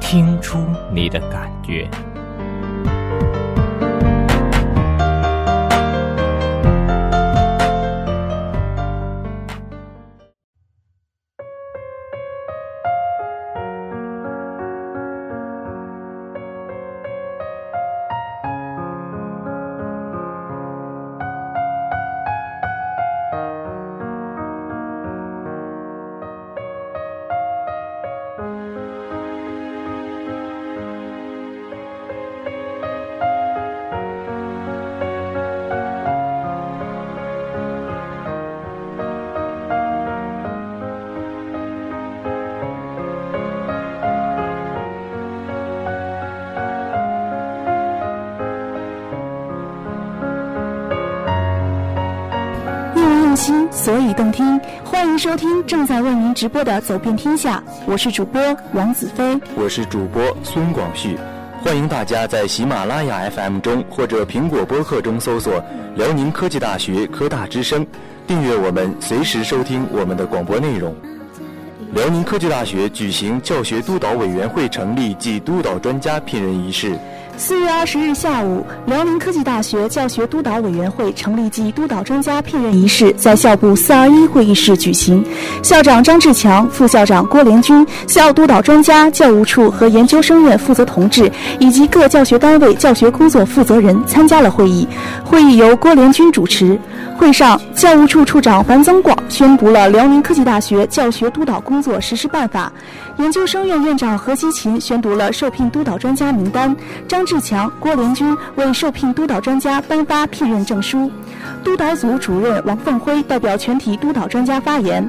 听出你的感觉。所以动听。欢迎收听正在为您直播的《走遍天下》，我是主播王子飞。我是主播孙广旭，欢迎大家在喜马拉雅 FM 中或者苹果播客中搜索“辽宁科技大学科大之声”，订阅我们，随时收听我们的广播内容。辽宁科技大学举行教学督导委员会成立暨督导专家聘任仪式。四月二十日下午，辽宁科技大学教学督导委员会成立暨督导专家聘任仪式在校部四二一会议室举行。校长张志强、副校长郭连军、校督导专家、教务处和研究生院负责同志以及各教学单位教学工作负责人参加了会议。会议由郭连军主持。会上，教务处处长樊增广宣布了辽宁科技大学教学督导工作实施办法。研究生院院长何希勤宣读了受聘督导专家名单。张志强、郭连军为受聘督导专家颁发聘任证书。督导组主任王凤辉代表全体督导专家发言。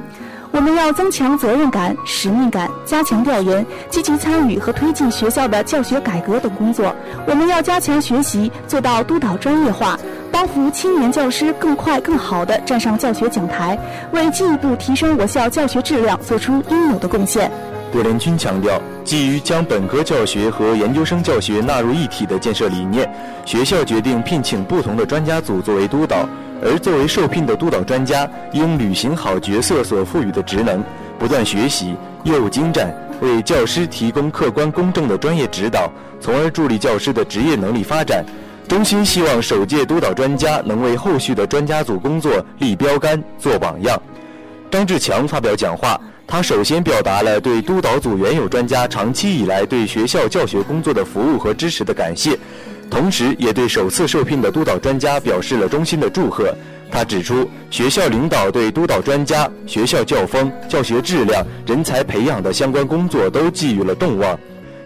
我们要增强责任感、使命感，加强调研，积极参与和推进学校的教学改革等工作。我们要加强学习，做到督导专业化，帮扶青年教师更快、更好地站上教学讲台，为进一步提升我校教学质量做出应有的贡献。郭连军强调，基于将本科教学和研究生教学纳入一体的建设理念，学校决定聘请不同的专家组作为督导。而作为受聘的督导专家，应履行好角色所赋予的职能，不断学习，业务精湛，为教师提供客观公正的专业指导，从而助力教师的职业能力发展。衷心希望首届督导专家能为后续的专家组工作立标杆、做榜样。张志强发表讲话，他首先表达了对督导组原有专家长期以来对学校教学工作的服务和支持的感谢。同时，也对首次受聘的督导专家表示了衷心的祝贺。他指出，学校领导对督导专家、学校教风、教学质量、人才培养的相关工作都寄予了重望，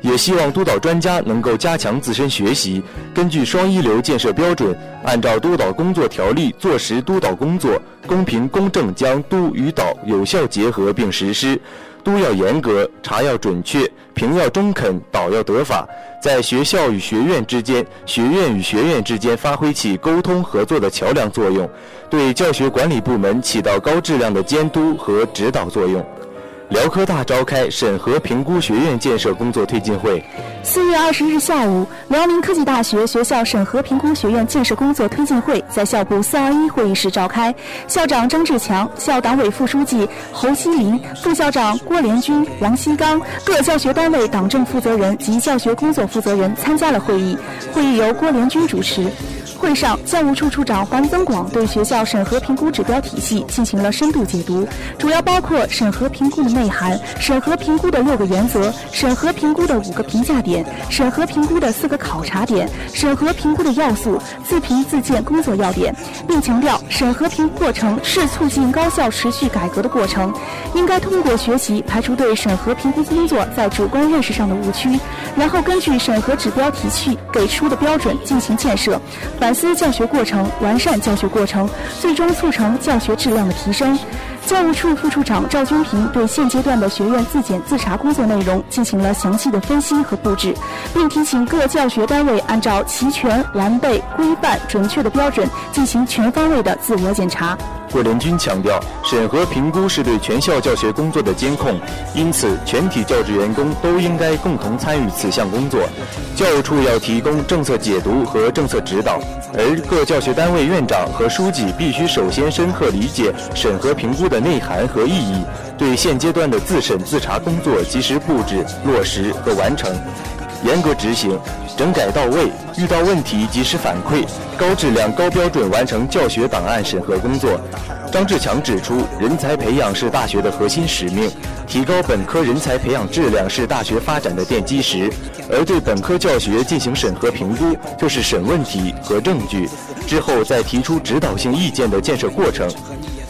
也希望督导专家能够加强自身学习，根据双一流建设标准，按照督导工作条例做实督导工作，公平公正将督与导有效结合并实施。督要严格，查要准确，评要中肯，导要得法，在学校与学院之间、学院与学院之间发挥起沟通合作的桥梁作用，对教学管理部门起到高质量的监督和指导作用。辽科大召开审核评估学院建设工作推进会。四月二十日下午，辽宁科技大学学校审核评估学院建设工作推进会在校部四二一会议室召开。校长张志强、校党委副书记侯希林、副校长郭连军、王新刚、各教学单位党政负责人及教学工作负责人参加了会议。会议由郭连军主持。会上，教务处处长黄增广对学校审核评估指标体系进行了深度解读，主要包括审核评估的内涵、审核评估的六个原则、审核评估的五个评价点、审核评估的四个考察点、审核评估的要素、自评自荐工作要点，并强调审核评估过程是促进高校持续改革的过程，应该通过学习排除对审核评估工作在主观认识上的误区，然后根据审核指标体系给出的标准进行建设。思教学过程，完善教学过程，最终促成教学质量的提升。教务处副处长赵军平对现阶段的学院自检自查工作内容进行了详细的分析和布置，并提醒各教学单位按照齐全、完备、规范、准确的标准进行全方位的自我检查。郭连军强调，审核评估是对全校教学工作的监控，因此全体教职员工都应该共同参与此项工作。教务处要提供政策解读和政策指导，而各教学单位院长和书记必须首先深刻理解审核评估的的内涵和意义，对现阶段的自审自查工作及时布置、落实和完成，严格执行。整改到位，遇到问题及时反馈，高质量、高标准完成教学档案审核工作。张志强指出，人才培养是大学的核心使命，提高本科人才培养质量是大学发展的奠基石。而对本科教学进行审核评估，就是审问题和证据，之后再提出指导性意见的建设过程。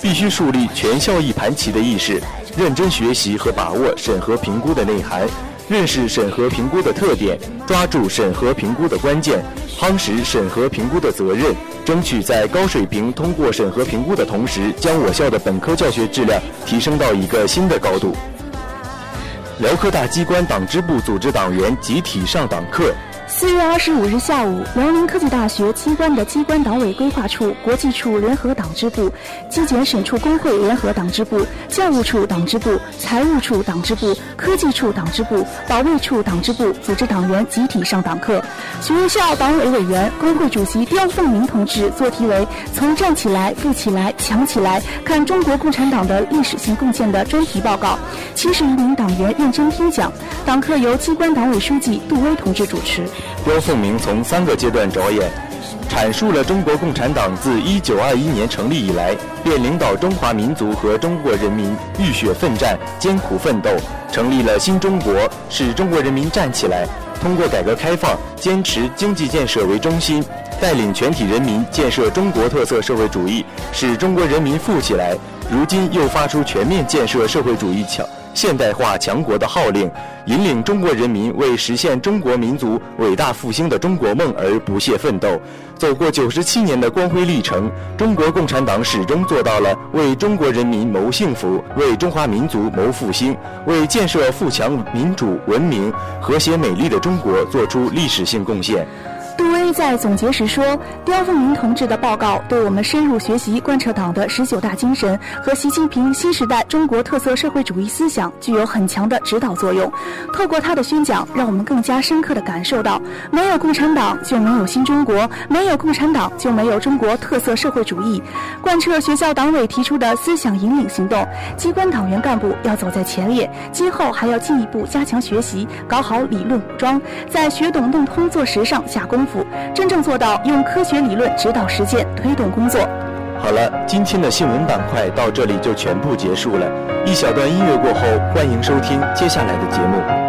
必须树立全校一盘棋的意识，认真学习和把握审核评估的内涵。认识审核评估的特点，抓住审核评估的关键，夯实审核评估的责任，争取在高水平通过审核评估的同时，将我校的本科教学质量提升到一个新的高度。辽科大机关党支部组织党员集体上党课。四月二十五日下午，辽宁科技大学机关的机关党委规划处、国际处联合党支部、纪检审处工会联合党支部、教务处党支部、财务处党支部、科技处党支部、保卫处党支部组织党员集体上党课。学校党委委员、工会主席刁凤鸣同志做题为“从站起来、富起来、强起来，看中国共产党的历史性贡献”的专题报告，七十余名党员认真听讲。党课由机关党委书记杜威同志主持。刁凤鸣从三个阶段着眼，阐述了中国共产党自1921年成立以来，便领导中华民族和中国人民浴血奋战、艰苦奋斗，成立了新中国，使中国人民站起来。通过改革开放，坚持经济建设为中心，带领全体人民建设中国特色社会主义，使中国人民富起来。如今又发出全面建设社会主义强。现代化强国的号令，引领中国人民为实现中国民族伟大复兴的中国梦而不懈奋斗。走过九十七年的光辉历程，中国共产党始终做到了为中国人民谋幸福、为中华民族谋复兴、为建设富强、民主、文明、和谐、美丽的中国做出历史性贡献。杜威在总结时说：“刁凤鸣同志的报告对我们深入学习贯彻党的十九大精神和习近平新时代中国特色社会主义思想具有很强的指导作用。透过他的宣讲，让我们更加深刻地感受到，没有共产党就没有新中国，没有共产党就没有中国特色社会主义。贯彻学校党委提出的思想引领行动，机关党员干部要走在前列，今后还要进一步加强学习，搞好理论武装，在学懂弄通做实上下功夫。”真正做到用科学理论指导实践推动工作。好了，今天的新闻板块到这里就全部结束了。一小段音乐过后，欢迎收听接下来的节目。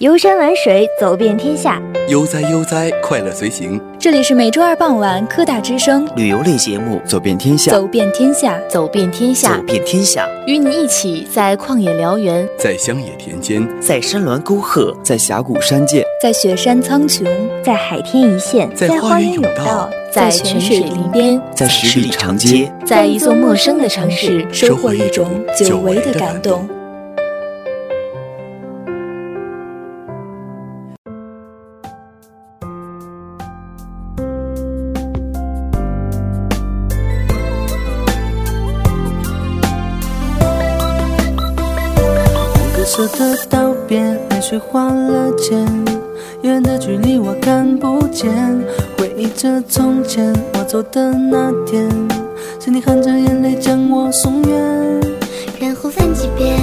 游山玩水，走遍天下；悠哉悠哉，快乐随行。这里是每周二傍晚科大之声。旅游类节目《走遍天下》，走遍天下，走遍天下，走遍天下，与你一起在旷野燎原，在乡野田间，在山峦沟壑，在峡谷山涧，在雪山苍穹，在海天一线，在花园甬道，在泉水林边，在十里长街，在一座陌生的城市，收获一种久违的感动。舍的道别，泪水花了钱，远远的距离我看不见。回忆着从前我走的那天，是你含着眼泪将我送远。然后翻几遍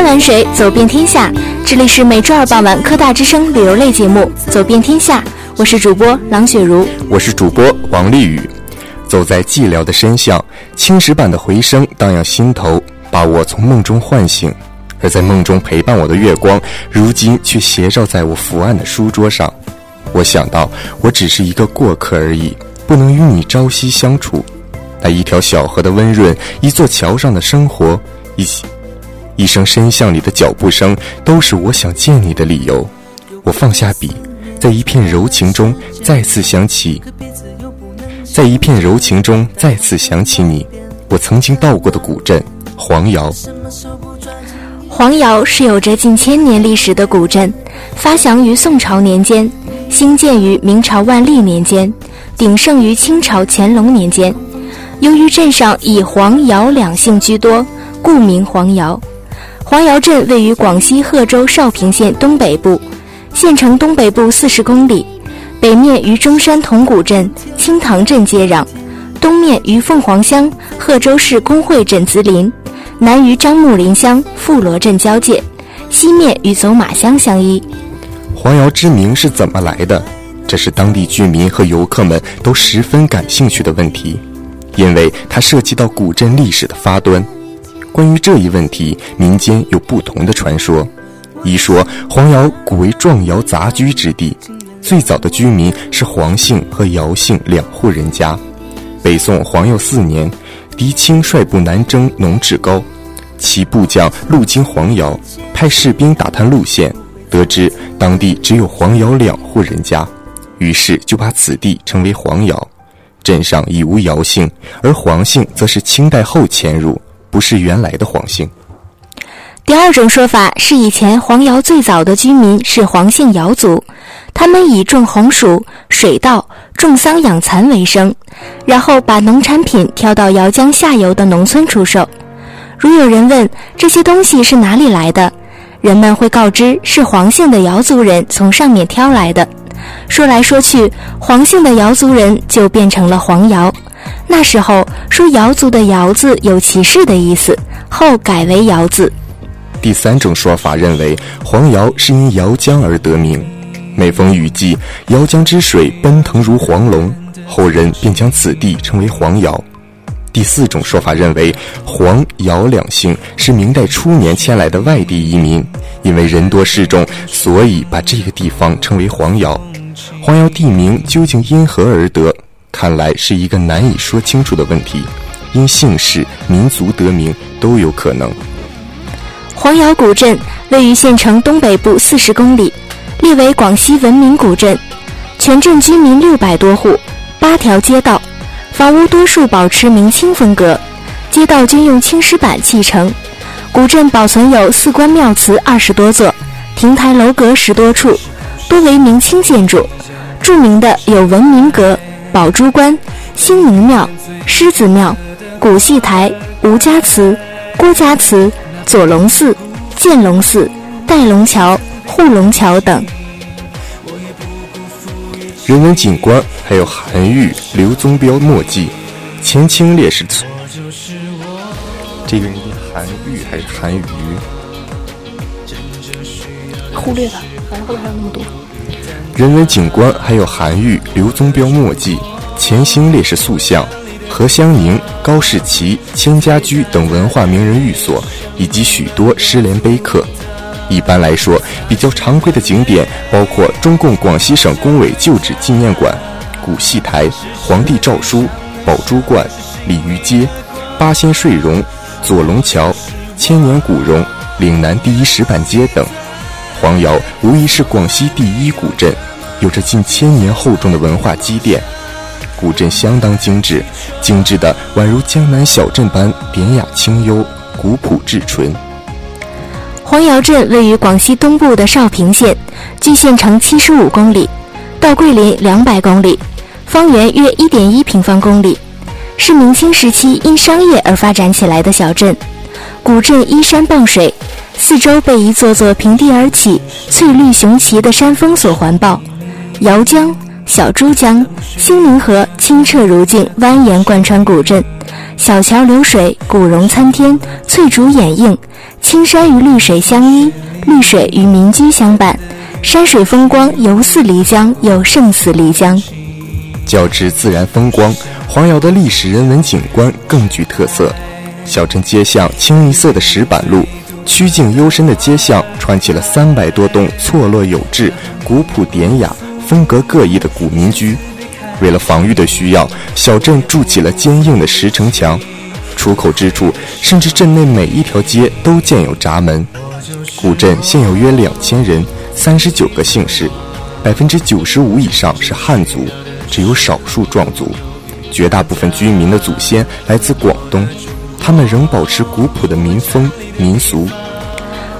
山玩水，走遍天下。这里是每周二傍晚科大之声旅游类节目《走遍天下》，我是主播郎雪茹，我是主播王丽宇。走在寂寥的深巷，青石板的回声荡漾心头，把我从梦中唤醒。而在梦中陪伴我的月光，如今却斜照在我伏案的书桌上。我想到，我只是一个过客而已，不能与你朝夕相处。那一条小河的温润，一座桥上的生活，一起一声深巷里的脚步声，都是我想见你的理由。我放下笔，在一片柔情中再次想起，在一片柔情中再次想起你。我曾经到过的古镇黄姚。黄姚是有着近千年历史的古镇，发祥于宋朝年间，兴建于明朝万历年间，鼎盛于清朝乾隆年间。由于镇上以黄姚两姓居多，故名黄姚。黄姚镇位于广西贺州绍平县东北部，县城东北部四十公里，北面与中山铜鼓镇、清塘镇接壤，东面与凤凰乡、贺州市工会镇毗邻。南与樟木林乡富罗镇交界，西面与走马乡相依。黄窑之名是怎么来的？这是当地居民和游客们都十分感兴趣的问题，因为它涉及到古镇历史的发端。关于这一问题，民间有不同的传说。一说黄窑古为壮窑杂居之地，最早的居民是黄姓和姚姓两户人家。北宋黄佑四年。狄青率部南征农治高，其部将路经黄窑，派士兵打探路线，得知当地只有黄窑两户人家，于是就把此地称为黄窑。镇上已无姚姓，而黄姓则是清代后迁入，不是原来的黄姓。第二种说法是，以前黄瑶最早的居民是黄姓瑶族，他们以种红薯、水稻、种桑养蚕为生，然后把农产品挑到姚江下游的农村出售。如有人问这些东西是哪里来的，人们会告知是黄姓的瑶族人从上面挑来的。说来说去，黄姓的瑶族人就变成了黄瑶。那时候说瑶族的瑶字有歧视的意思，后改为瑶字。第三种说法认为，黄瑶是因瑶江而得名。每逢雨季，瑶江之水奔腾如黄龙，后人便将此地称为黄瑶。第四种说法认为，黄姚两姓是明代初年迁来的外地移民，因为人多势众，所以把这个地方称为黄瑶。黄瑶地名究竟因何而得，看来是一个难以说清楚的问题，因姓氏、民族得名都有可能。黄窑古镇位于县城东北部四十公里，列为广西文明古镇，全镇居民六百多户，八条街道，房屋多数保持明清风格，街道均用青石板砌成。古镇保存有寺观庙祠二十多座，亭台楼阁十多处，多为明清建筑。著名的有文明阁、宝珠关、兴宁庙、狮子庙、古戏台、吴家祠、郭家祠。左龙寺、建龙寺、戴龙桥、护龙桥等人文景观，还有韩愈、刘宗彪墨迹、前清烈士。这个人念韩愈还是韩愈？忽略了，反正后面还有那么多。人文景观还有韩愈、刘宗彪墨迹、前兴烈士塑像。何香凝、高士奇、千家驹等文化名人寓所，以及许多诗联碑刻。一般来说，比较常规的景点包括中共广西省工委旧址纪念馆、古戏台、皇帝诏书、宝珠观、鲤鱼街、八仙睡容、左龙桥、千年古榕、岭南第一石板街等。黄窑无疑是广西第一古镇，有着近千年厚重的文化积淀。古镇相当精致，精致的宛如江南小镇般典雅清幽、古朴至纯。黄窑镇位于广西东部的绍平县，距县城七十五公里，到桂林两百公里，方圆约一点一平方公里，是明清时期因商业而发展起来的小镇。古镇依山傍水，四周被一座座平地而起、翠绿雄奇的山峰所环抱。姚江。小珠江、兴宁河清澈如镜，蜿蜒贯穿古镇。小桥流水，古榕参天，翠竹掩映，青山与绿水相依，绿水与民居相伴。山水风光犹似漓江，又胜似漓江。较之自然风光，黄瑶的历史人文景观更具特色。小镇街巷清一色的石板路，曲径幽深的街巷串起了三百多栋错落有致、古朴典雅、风格各异的古民居。为了防御的需要，小镇筑起了坚硬的石城墙，出口之处甚至镇内每一条街都建有闸门。古镇现有约两千人。三十九个姓氏，百分之九十五以上是汉族，只有少数壮族。绝大部分居民的祖先来自广东，他们仍保持古朴的民风民俗。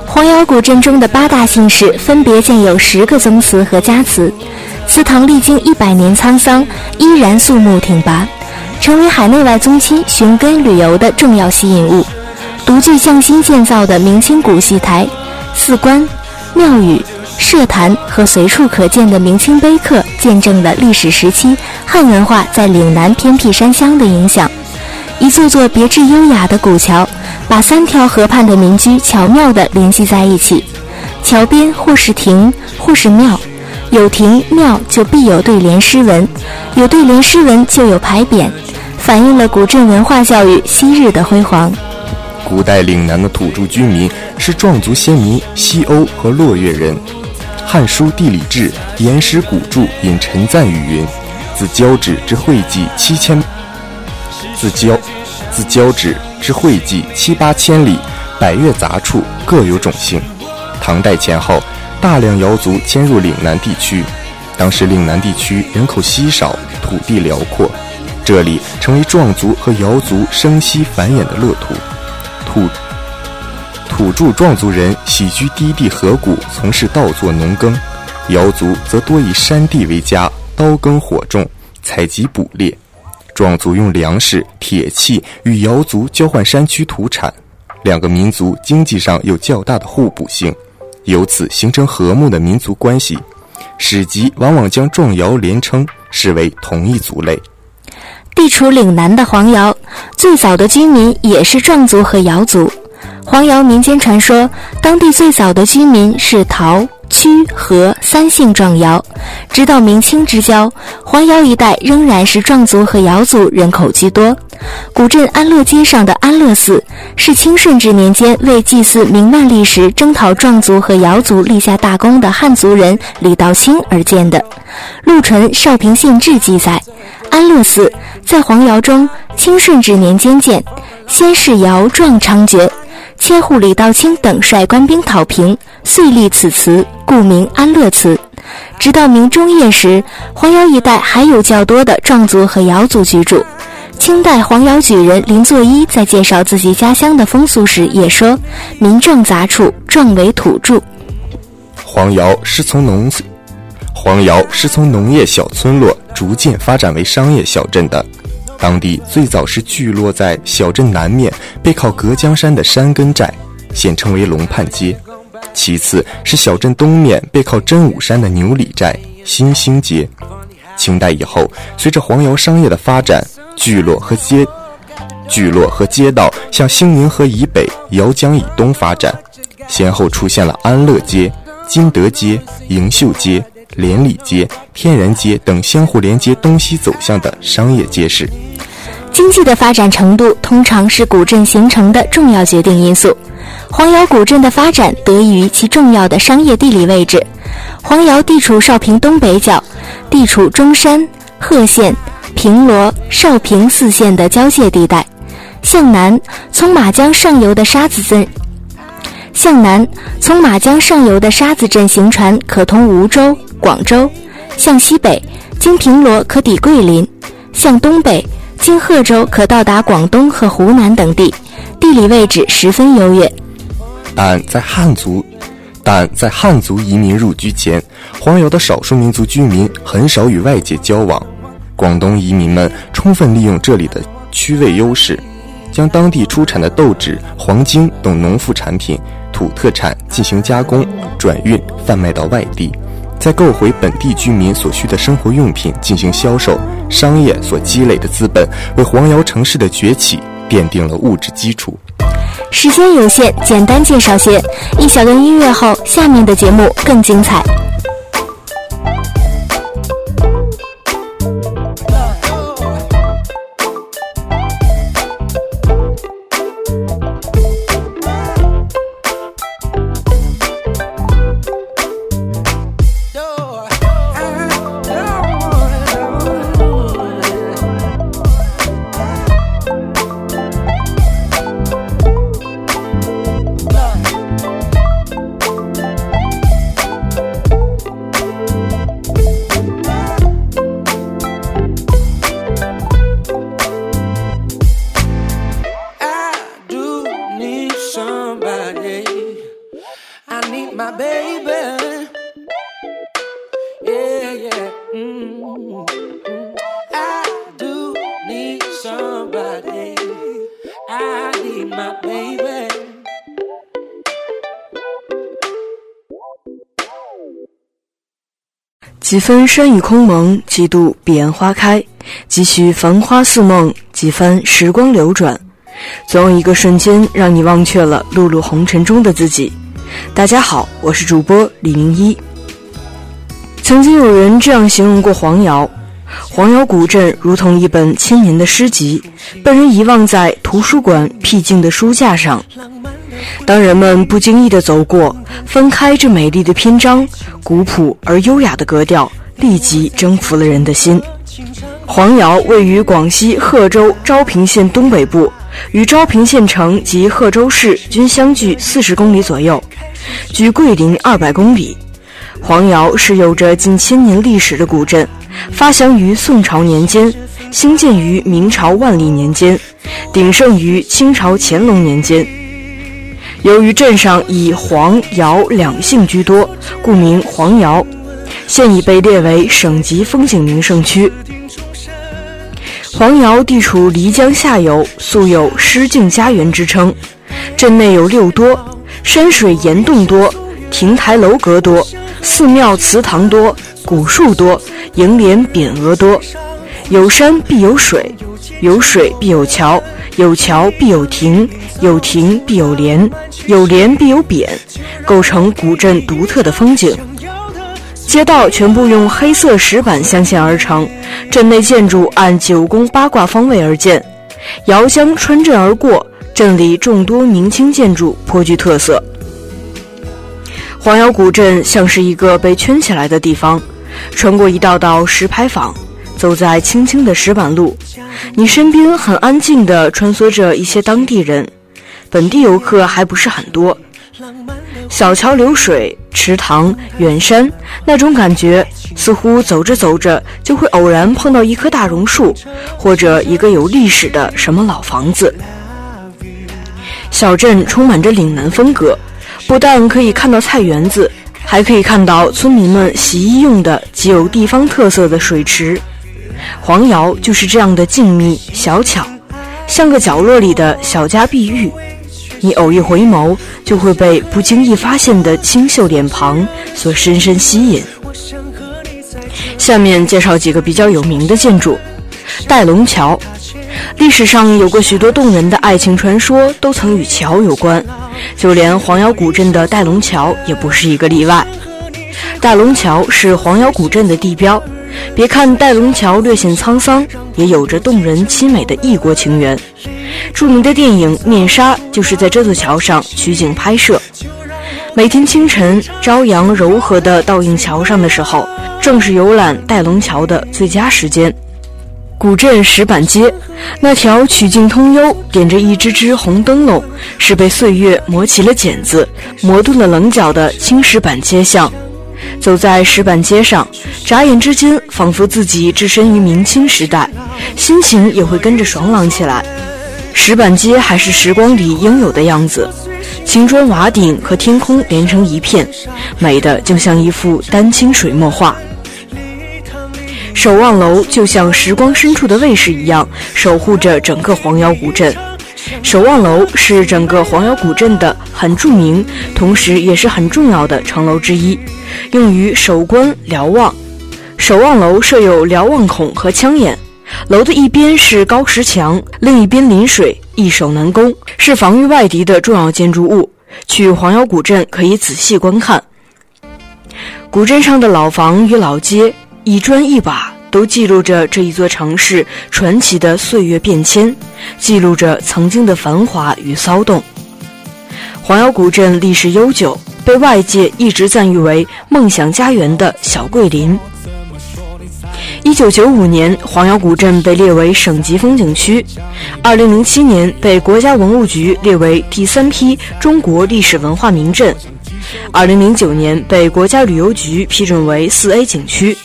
黄姚古镇中的八大姓氏分别建有十个宗祠和家祠，祠堂历经一百年沧桑，依然肃穆挺拔，成为海内外宗亲寻根旅游的重要吸引物。独具匠心建造的明清古戏台、寺观、庙宇。社坛和随处可见的明清碑刻，见证了历史时期汉文化在岭南偏僻山乡的影响。一座座别致优雅的古桥，把三条河畔的民居巧妙地联系在一起。桥边或是亭，或是庙，有亭庙就必有对联诗文，有对联诗文就有牌匾，反映了古镇文化教育昔日的辉煌。古代岭南的土著居民是壮族先民西欧和洛越人。《汉书·地理志·岩石古注》引陈赞语云：“自交趾之会稽七千，自交，自交趾之会稽七八千里，百越杂处，各有种姓。”唐代前后，大量瑶族迁入岭南地区，当时岭南地区人口稀少，土地辽阔，这里成为壮族和瑶族生息繁衍的乐土。土。土著壮族人喜居低地河谷，从事稻作农耕；瑶族则多以山地为家，刀耕火种，采集捕猎。壮族用粮食、铁器与瑶族交换山区土产，两个民族经济上有较大的互补性，由此形成和睦的民族关系。史籍往往将壮瑶连称，视为同一族类。地处岭南的黄瑶，最早的居民也是壮族和瑶族。黄瑶民间传说，当地最早的居民是陶、屈、和三姓壮瑶。直到明清之交，黄瑶一带仍然是壮族和瑶族人口居多。古镇安乐街上的安乐寺，是清顺治年间为祭祀明万历时征讨壮族和瑶族立下大功的汉族人李道清而建的。陆淳《少平县志》记载，安乐寺在黄瑶中，清顺治年间建，先是瑶壮猖獗。千户李道清等率官兵讨平，遂立此祠，故名安乐祠。直到明中叶时，黄瑶一带还有较多的壮族和瑶族居住。清代黄瑶举人林作一在介绍自己家乡的风俗时也说：“民壮杂处，壮为土著。”黄瑶是从农，黄瑶是从农业小村落逐渐发展为商业小镇的。当地最早是聚落在小镇南面背靠隔江山的山根寨，现称为龙畔街；其次是小镇东面背靠真武山的牛里寨新兴街。清代以后，随着黄瑶商业的发展，聚落和街聚落和街道向兴宁河以北、瑶江以东发展，先后出现了安乐街、金德街、迎秀街、连理街、天然街等相互连接、东西走向的商业街市。经济的发展程度通常是古镇形成的重要决定因素。黄瑶古镇的发展得益于其重要的商业地理位置。黄瑶地处绍平东北角，地处中山、贺县、平罗、绍平四县的交界地带。向南，从马江上游的沙子镇；向南，从马江上游的沙子镇行船可通梧州、广州。向西北，经平罗可抵桂林。向东北。经贺州可到达广东和湖南等地，地理位置十分优越。但在汉族，但在汉族移民入居前，黄瑶的少数民族居民很少与外界交往。广东移民们充分利用这里的区位优势，将当地出产的豆豉、黄金等农副产品、土特产进行加工、转运、贩卖到外地，再购回本地居民所需的生活用品进行销售，商业所积累的资本，为黄姚城市的崛起奠定了物质基础。时间有限，简单介绍些。一小段音乐后，下面的节目更精彩。几分山雨空蒙，几度彼岸花开，几许繁花似梦，几番时光流转，总有一个瞬间让你忘却了碌碌红尘中的自己。大家好，我是主播李明一。曾经有人这样形容过黄瑶：黄瑶古镇如同一本千年的诗集，被人遗忘在图书馆僻静的书架上。当人们不经意地走过，翻开这美丽的篇章，古朴而优雅的格调立即征服了人的心。黄瑶位于广西贺州昭平县东北部，与昭平县城及贺州市均相距四十公里左右，距桂林二百公里。黄瑶是有着近千年历史的古镇，发祥于宋朝年间，兴建于明朝万历年间，鼎盛于清朝乾隆年间。由于镇上以黄姚两姓居多，故名黄姚。现已被列为省级风景名胜区。黄姚地处漓江下游，素有“诗境家园”之称。镇内有六多，山水岩洞多，亭台楼阁多，寺庙祠堂多，古树多，楹联匾额多。有山必有水，有水必有桥，有桥必有亭，有亭必有联，有联必有匾，构成古镇独特的风景。街道全部用黑色石板镶嵌而成，镇内建筑按九宫八卦方位而建。遥江穿镇而过，镇里众多明清建筑颇具特色。黄姚古镇像是一个被圈起来的地方，穿过一道道石牌坊，走在青青的石板路，你身边很安静地穿梭着一些当地人，本地游客还不是很多。小桥流水，池塘远山，那种感觉似乎走着走着就会偶然碰到一棵大榕树，或者一个有历史的什么老房子。小镇充满着岭南风格，不但可以看到菜园子，还可以看到村民们洗衣用的极有地方特色的水池。黄瑶就是这样的静谧小巧，像个角落里的小家碧玉。你偶一回眸，就会被不经意发现的清秀脸庞所深深吸引。下面介绍几个比较有名的建筑：戴龙桥。历史上有过许多动人的爱情传说，都曾与桥有关，就连黄瑶古镇的戴龙桥也不是一个例外。戴龙桥是黄姚古镇的地标，别看戴龙桥略显沧桑，也有着动人凄美的异国情缘。著名的电影《面纱》就是在这座桥上取景拍摄。每天清晨，朝阳柔和地倒映桥上的时候，正是游览戴龙桥的最佳时间。古镇石板街，那条曲径通幽、点着一支支红灯笼，是被岁月磨起了茧子、磨钝了棱角的青石板街巷。走在石板街上，眨眼之间，仿佛自己置身于明清时代，心情也会跟着爽朗起来。石板街还是时光里应有的样子，青砖瓦顶和天空连成一片，美的就像一幅丹青水墨画。守望楼就像时光深处的卫士一样，守护着整个黄姚古镇。守望楼是整个黄姚古镇的很著名，同时也是很重要的城楼之一，用于守关瞭望。守望楼设有瞭望孔和枪眼，楼的一边是高石墙，另一边临水，易守难攻，是防御外敌的重要建筑物。去黄姚古镇可以仔细观看。古镇上的老房与老街，一砖一瓦。都记录着这一座城市传奇的岁月变迁，记录着曾经的繁华与骚动。黄姚古镇历史悠久，被外界一直赞誉为“梦想家园”的小桂林。一九九五年，黄姚古镇被列为省级风景区；二零零七年，被国家文物局列为第三批中国历史文化名镇；二零零九年，被国家旅游局批准为四 A 景区。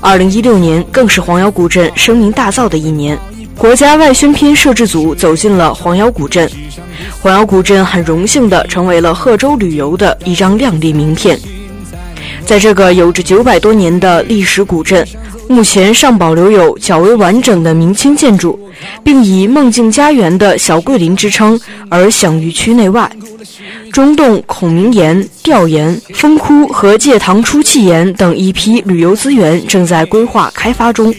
二零一六年更是黄姚古镇声名大噪的一年，国家外宣片摄制组走进了黄姚古镇，黄姚古镇很荣幸的成为了贺州旅游的一张亮丽名片。在这个有着九百多年的历史古镇，目前尚保留有较为完整的明清建筑，并以“梦境家园”的小桂林之称而享誉区内外。中洞孔明岩、吊岩、风窟和戒堂出气岩等一批旅游资源正在规划开发中。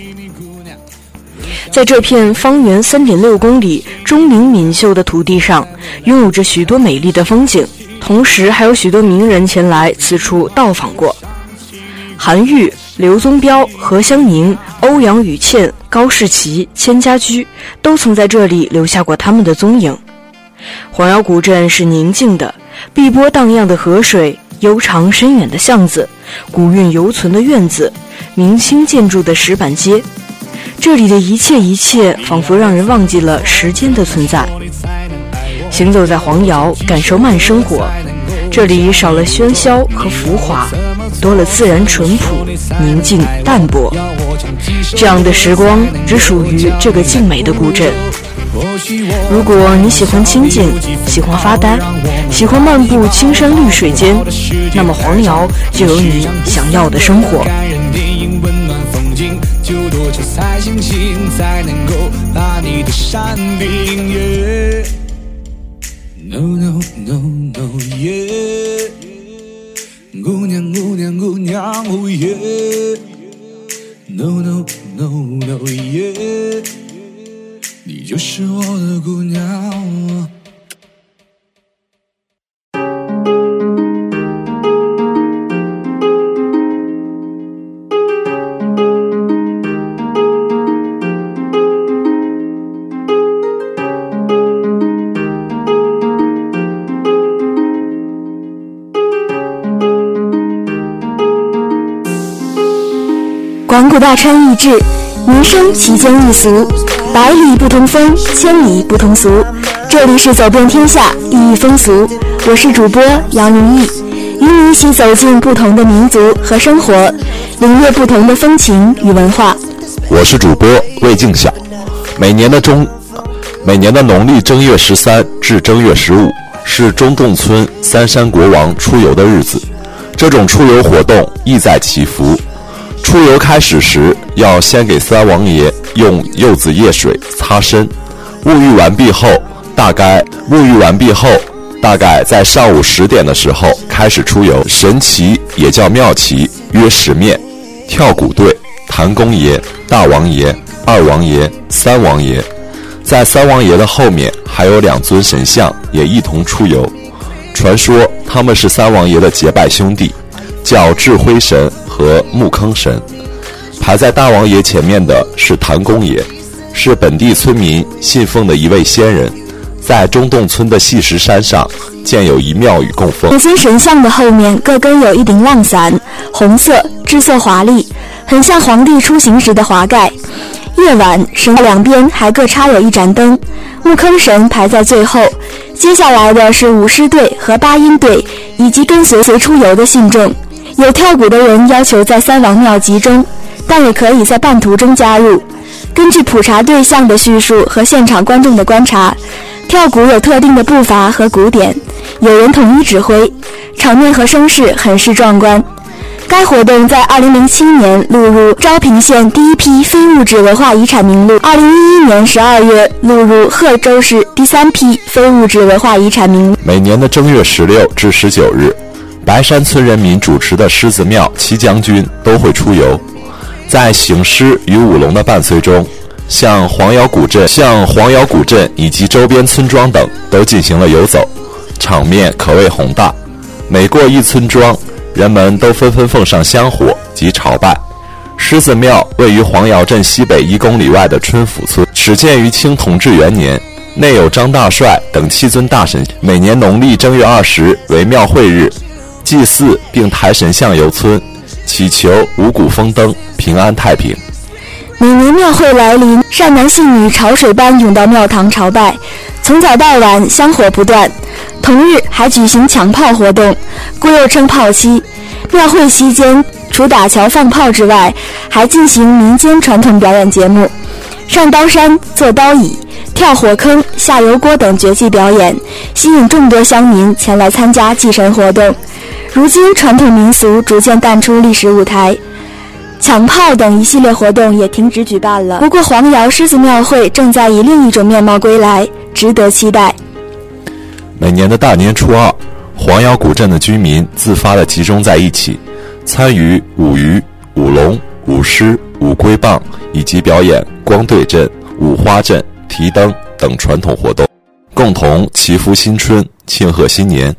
在这片方圆三点六公里、钟灵敏秀的土地上，拥有着许多美丽的风景，同时还有许多名人前来此处到访过。韩愈、刘宗彪、何香凝、欧阳予倩、高士奇、千家驹都曾在这里留下过他们的踪影。黄姚古镇是宁静的。碧波荡漾的河水，悠长深远的巷子，古韵犹存的院子，明清建筑的石板街，这里的一切一切，仿佛让人忘记了时间的存在。行走在黄姚，感受慢生活，这里少了喧嚣和浮华，多了自然淳朴、宁静淡泊。这样的时光，只属于这个静美的古镇。如果你喜欢清静，喜欢发呆，喜欢漫步青山绿水间，那么黄瑶就有你想要的生活。大川易志，民生其间易俗。百里不同风，千里不同俗。这里是走遍天下，异域风俗。我是主播杨如意，与你一起走进不同的民族和生活，领略不同的风情与文化。我是主播魏静晓。每年的中，每年的农历正月十三至正月十五是中洞村三山国王出游的日子。这种出游活动意在祈福。出游开始时，要先给三王爷。用柚子叶水擦身，沐浴完毕后，大概沐浴完毕后，大概在上午十点的时候开始出游。神旗也叫庙旗，约十面，跳鼓队、谭公爷、大王爷、二王爷、三王爷，在三王爷的后面还有两尊神像也一同出游。传说他们是三王爷的结拜兄弟，叫智辉神和木坑神。排在大王爷前面的是谭公爷，是本地村民信奉的一位仙人，在中洞村的细石山上建有一庙宇供奉。两尊神像的后面各跟有一顶浪伞，红色，制色华丽，很像皇帝出行时的华盖。夜晚，神两边还各插有一盏灯。木坑神排在最后，接下来的是舞狮队和八音队，以及跟随随出游的信众。有跳鼓的人要求在三王庙集中。但也可以在半途中加入。根据普查对象的叙述和现场观众的观察，跳鼓有特定的步伐和鼓点，有人统一指挥，场面和声势很是壮观。该活动在2007年录入昭平县第一批非物质文化遗产名录，2011年12月录入贺州市第三批非物质文化遗产名录。每年的正月十六至十九日，白山村人民主持的狮子庙七将军都会出游，在醒狮与舞龙的伴随中。向黄窑古镇、向黄窑古镇以及周边村庄等都进行了游走，场面可谓宏大。每过一村庄，人们都纷纷奉上香火及朝拜。狮子庙位于黄窑镇西北一公里外的春府村，始建于清同治元年，内有张大帅等七尊大神。每年农历正月二十为庙会日，祭祀并抬神像游村，祈求五谷丰登、平安太平。每年庙会来临，善男信女潮水般涌到庙堂朝拜，从早到晚香火不断。同日还举行抢炮活动，故又称炮期。庙会期间，除打桥放炮之外，还进行民间传统表演节目，上刀山、坐刀椅、跳火坑、下油锅等绝技表演，吸引众多乡民前来参加祭神活动。如今，传统民俗逐渐淡出历史舞台。抢炮等一系列活动也停止举办了。不过，黄姚狮子庙会正在以另一种面貌归来，值得期待。每年的大年初二，黄姚古镇的居民自发地集中在一起，参与舞鱼、舞龙、舞狮、舞龟棒，以及表演光对阵、舞花阵、提灯等传统活动，共同祈福新春、庆贺新年。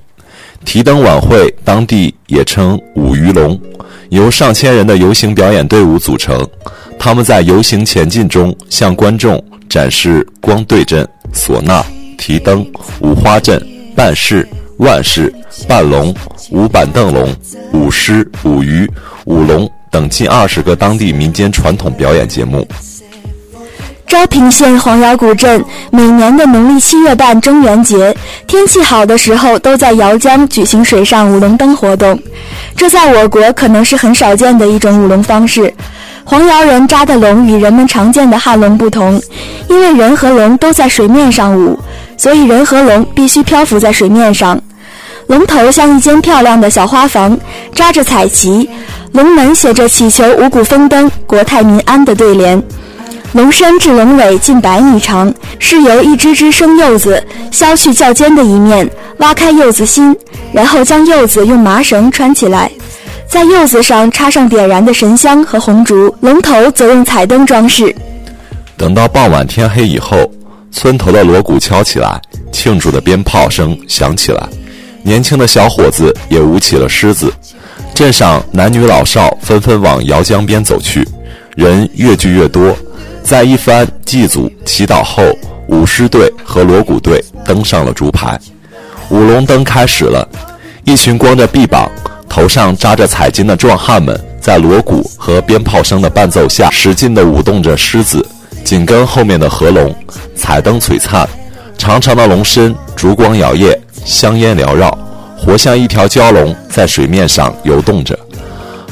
提灯晚会，当地也称舞鱼龙。由上千人的游行表演队伍组成，他们在游行前进中向观众展示光对阵、唢呐、提灯、五花阵、半式、万式、半龙、舞板凳龙、舞狮、舞鱼、舞龙等近二十个当地民间传统表演节目。昭平县黄窑古镇每年的农历七月半中元节，天气好的时候，都在姚江举行水上舞龙灯活动。这在我国可能是很少见的一种舞龙方式。黄窑人扎的龙与人们常见的汉龙不同，因为人和龙都在水面上舞，所以人和龙必须漂浮在水面上。龙头像一间漂亮的小花房，扎着彩旗，龙门写着“祈求五谷丰登、国泰民安”的对联。龙身至龙尾近百米长，是由一只只生柚子削去较尖的一面，挖开柚子心，然后将柚子用麻绳穿起来，在柚子上插上点燃的神香和红烛，龙头则用彩灯装饰。等到傍晚天黑以后，村头的锣鼓敲起来，庆祝的鞭炮声响起来，年轻的小伙子也舞起了狮子，镇上男女老少纷纷往姚江边走去，人越聚越多。在一番祭祖祈祷后，舞狮队和锣鼓队登上了竹排，舞龙灯开始了。一群光着臂膀、头上扎着彩金的壮汉们，在锣鼓和鞭炮声的伴奏下，使劲地舞动着狮子，紧跟后面的河龙。彩灯璀璨，长长的龙身烛光摇曳，香烟缭绕，活像一条蛟龙在水面上游动着。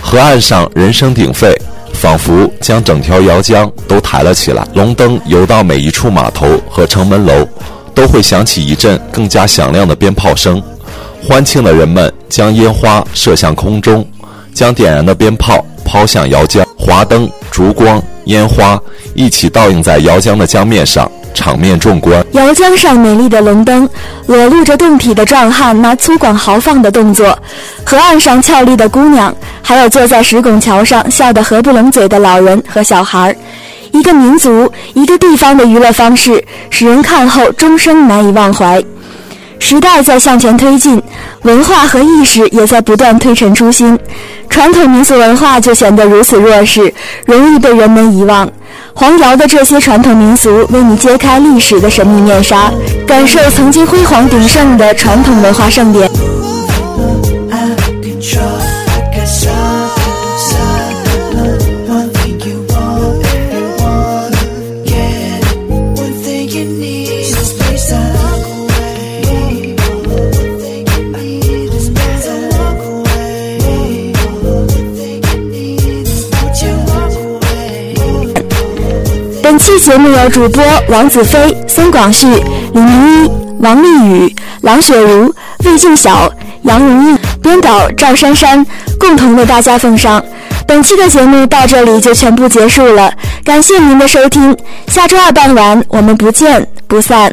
河岸上人声鼎沸。仿佛将整条姚江都抬了起来。龙灯游到每一处码头和城门楼，都会响起一阵更加响亮的鞭炮声。欢庆的人们将烟花射向空中，将点燃的鞭炮抛向姚江，华灯、烛光、烟花一起倒映在姚江的江面上。场面壮观，姚江上美丽的龙灯，裸露着胴体的壮汉那粗犷豪放的动作，河岸上俏丽的姑娘，还有坐在石拱桥上笑得合不拢嘴的老人和小孩一个民族、一个地方的娱乐方式，使人看后终生难以忘怀。时代在向前推进，文化和意识也在不断推陈出新，传统民俗文化就显得如此弱势，容易被人们遗忘。黄瑶的这些传统民俗为你揭开历史的神秘面纱，感受曾经辉煌鼎盛的传统文化盛典。节目由主播王子飞、孙广旭、李明一、王丽宇、郎雪茹、魏静晓、杨荣毅。编导赵珊珊，共同为大家奉上。本期的节目到这里就全部结束了，感谢您的收听，下周二傍晚我们不见不散。